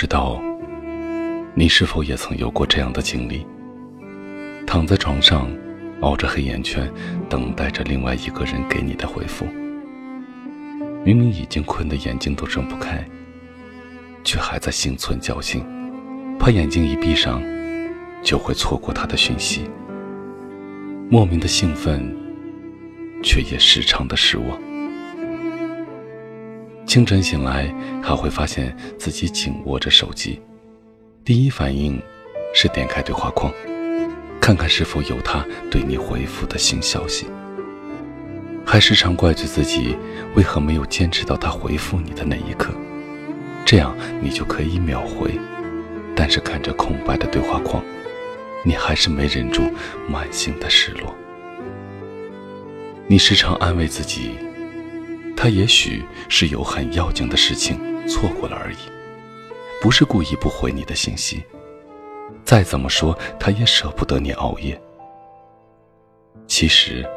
知道，你是否也曾有过这样的经历？躺在床上，熬着黑眼圈，等待着另外一个人给你的回复。明明已经困得眼睛都睁不开，却还在心存侥幸，怕眼睛一闭上，就会错过他的讯息。莫名的兴奋，却也时常的失望。清晨醒来，还会发现自己紧握着手机，第一反应是点开对话框，看看是否有他对你回复的新消息。还时常怪罪自己为何没有坚持到他回复你的那一刻，这样你就可以秒回。但是看着空白的对话框，你还是没忍住满心的失落。你时常安慰自己，他也许是有很要紧的事情错过了而已，不是故意不回你的信息。再怎么说，他也舍不得你熬夜。其实。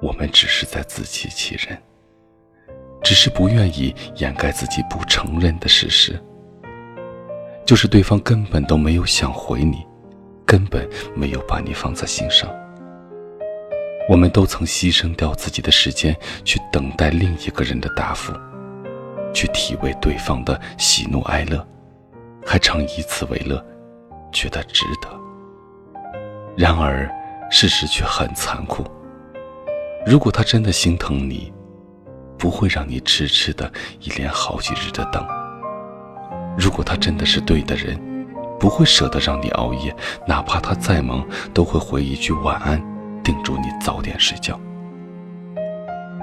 我们只是在自欺欺人，只是不愿意掩盖自己不承认的事实，就是对方根本都没有想回你，根本没有把你放在心上。我们都曾牺牲掉自己的时间去等待另一个人的答复，去体味对方的喜怒哀乐，还常以此为乐，觉得值得。然而，事实却很残酷。如果他真的心疼你，不会让你痴痴的一连好几日的等；如果他真的是对的人，不会舍得让你熬夜，哪怕他再忙，都会回一句晚安，叮嘱你早点睡觉。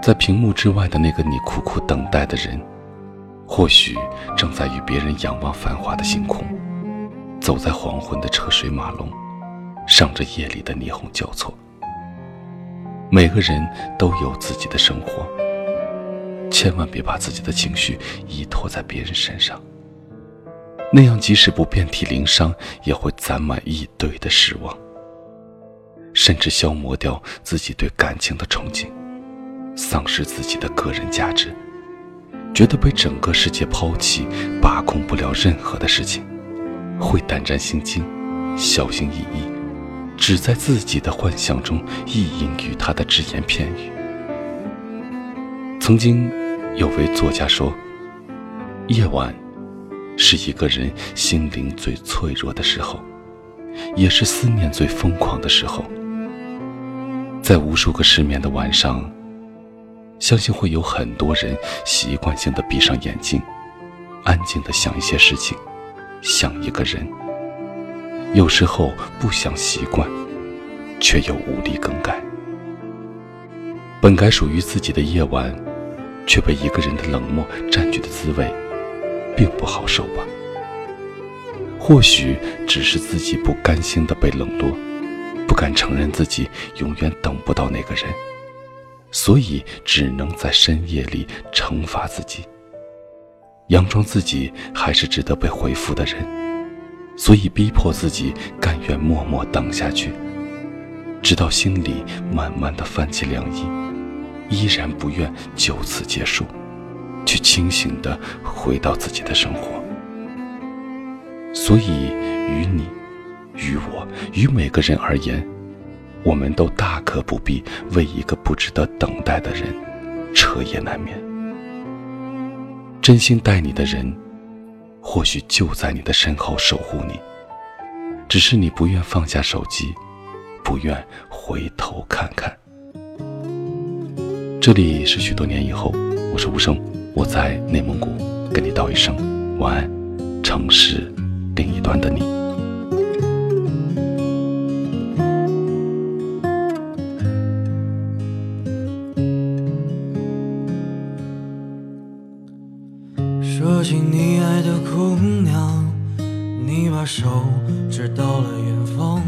在屏幕之外的那个你苦苦等待的人，或许正在与别人仰望繁华的星空，走在黄昏的车水马龙，上着夜里的霓虹交错。每个人都有自己的生活，千万别把自己的情绪依托在别人身上。那样即使不遍体鳞伤，也会攒满一堆的失望，甚至消磨掉自己对感情的憧憬，丧失自己的个人价值，觉得被整个世界抛弃，把控不了任何的事情，会胆战心惊，小心翼翼。只在自己的幻想中意淫于他的只言片语。曾经有位作家说：“夜晚是一个人心灵最脆弱的时候，也是思念最疯狂的时候。在无数个失眠的晚上，相信会有很多人习惯性的闭上眼睛，安静的想一些事情，想一个人。”有时候不想习惯，却又无力更改。本该属于自己的夜晚，却被一个人的冷漠占据的滋味，并不好受吧？或许只是自己不甘心的被冷落，敢承认自己永远等不到那个人，所以只能在深夜里惩罚自己，佯装自己还是值得被回复的人。所以逼迫自己甘愿默默等下去，直到心里慢慢的泛起凉意，依然不愿就此结束，去清醒的回到自己的生活。所以，与你、于我、于每个人而言，我们都大可不必为一个不值得等待的人彻夜难眠。真心待你的人。或许就在你的身后守护你，只是你不愿放下手机，不愿回头看看。这里是许多年以后，我是无声，我在内蒙古跟你道一声晚安，城市另一端的你。手指到了远方。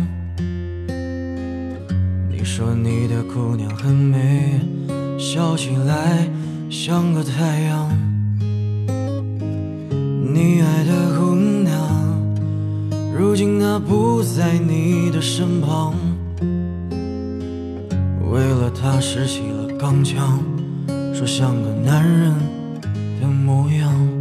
你说你的姑娘很美，笑起来像个太阳。你爱的姑娘，如今她不在你的身旁。为了她拾起了钢枪，说像个男人的模样。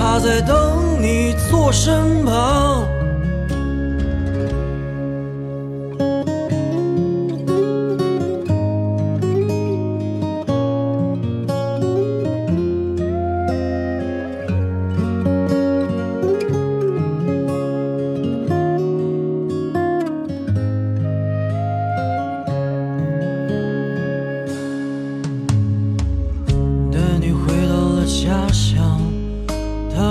她在等你坐身旁。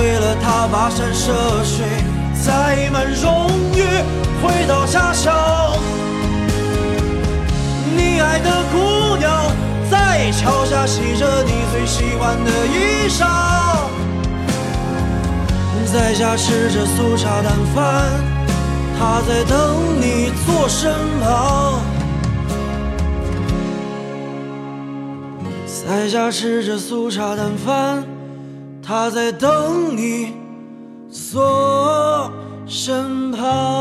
为了他跋山涉水，载满荣誉回到家乡。你爱的姑娘在桥下洗着你最喜欢的衣裳，在家吃着粗茶淡饭，她在等你坐身旁。在家吃着粗茶淡饭，他在等你坐身旁。